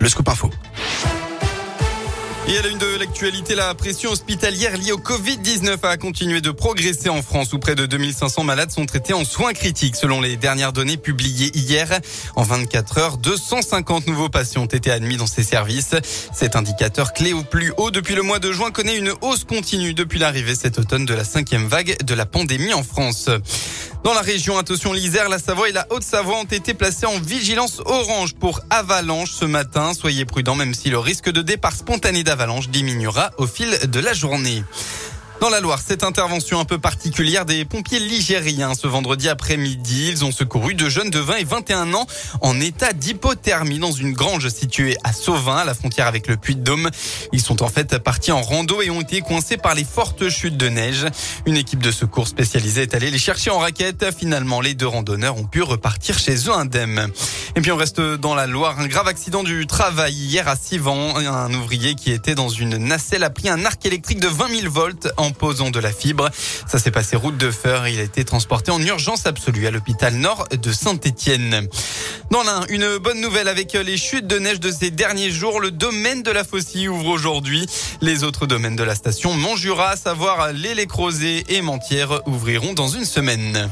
Le scoop info. Et à la une de l'actualité, la pression hospitalière liée au Covid-19 a continué de progresser en France où près de 2500 malades sont traités en soins critiques selon les dernières données publiées hier. En 24 heures, 250 nouveaux patients ont été admis dans ces services. Cet indicateur clé au plus haut depuis le mois de juin connaît une hausse continue depuis l'arrivée cet automne de la cinquième vague de la pandémie en France. Dans la région, attention l'Isère, la Savoie et la Haute-Savoie ont été placés en vigilance orange pour avalanche ce matin. Soyez prudents même si le risque de départ spontané d'avalanche diminuera au fil de la journée. Dans la Loire, cette intervention un peu particulière des pompiers ligériens ce vendredi après-midi. Ils ont secouru deux jeunes de 20 et 21 ans en état d'hypothermie dans une grange située à Sauvin, à la frontière avec le Puy-de-Dôme. Ils sont en fait partis en rando et ont été coincés par les fortes chutes de neige. Une équipe de secours spécialisée est allée les chercher en raquette. Finalement, les deux randonneurs ont pu repartir chez eux indemnes. Et puis on reste dans la Loire. Un grave accident du travail hier à Sivan. Un ouvrier qui était dans une nacelle a pris un arc électrique de 20 000 volts en posant de la fibre. Ça s'est passé route de fer. Il a été transporté en urgence absolue à l'hôpital nord de Saint-Étienne. Dans l'un, une bonne nouvelle avec les chutes de neige de ces derniers jours. Le domaine de la Faucille ouvre aujourd'hui. Les autres domaines de la station Montjura, à savoir les Crozet et Mentières, ouvriront dans une semaine.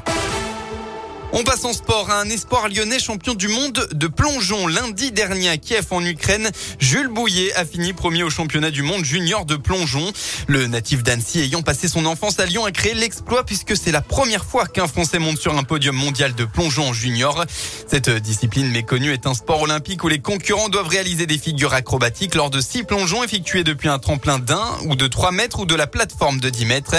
On passe en sport à un espoir lyonnais champion du monde de plongeon. Lundi dernier à Kiev en Ukraine, Jules Bouillet a fini premier au championnat du monde junior de plongeon. Le natif d'Annecy ayant passé son enfance à Lyon a créé l'exploit puisque c'est la première fois qu'un Français monte sur un podium mondial de plongeon junior. Cette discipline méconnue est un sport olympique où les concurrents doivent réaliser des figures acrobatiques lors de six plongeons effectués depuis un tremplin d'un ou de 3 mètres ou de la plateforme de 10 mètres.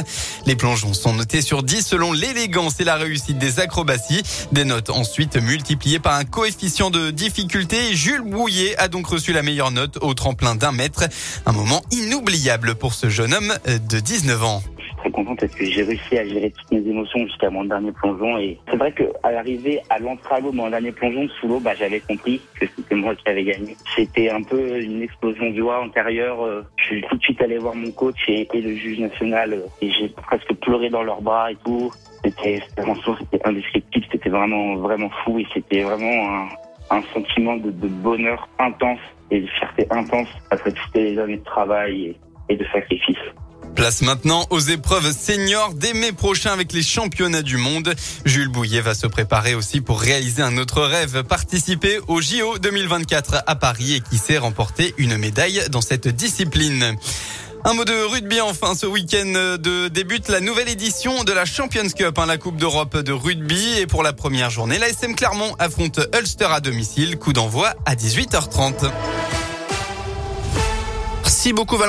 Les plongeons sont notés sur 10 selon l'élégance et la réussite des acrobaties. Des notes ensuite multipliées par un coefficient de difficulté. Jules Bouillet a donc reçu la meilleure note au tremplin d'un mètre. Un moment inoubliable pour ce jeune homme de 19 ans très content parce que j'ai réussi à gérer toutes mes émotions jusqu'à mon dernier plongeon. Et c'est vrai qu'à l'arrivée à l'entrée à mon dernier plongeon sous l'eau, bah, j'avais compris que c'était moi qui avais gagné. C'était un peu une explosion de joie antérieure. Euh, je suis tout de suite allé voir mon coach et, le juge national et j'ai presque pleuré dans leurs bras et tout. C'était, c'était indescriptible, c'était vraiment, vraiment fou et c'était vraiment un, un sentiment de, de, bonheur intense et de fierté intense après toutes les années de travail et, et de sacrifice. Place maintenant aux épreuves seniors dès mai prochain avec les championnats du monde. Jules Bouillet va se préparer aussi pour réaliser un autre rêve, participer au JO 2024 à Paris et qui sait remporter une médaille dans cette discipline. Un mot de rugby enfin ce week-end de débute la nouvelle édition de la Champions Cup, hein, la Coupe d'Europe de rugby. Et pour la première journée, la SM Clermont affronte Ulster à domicile. Coup d'envoi à 18h30. Merci beaucoup Valentin.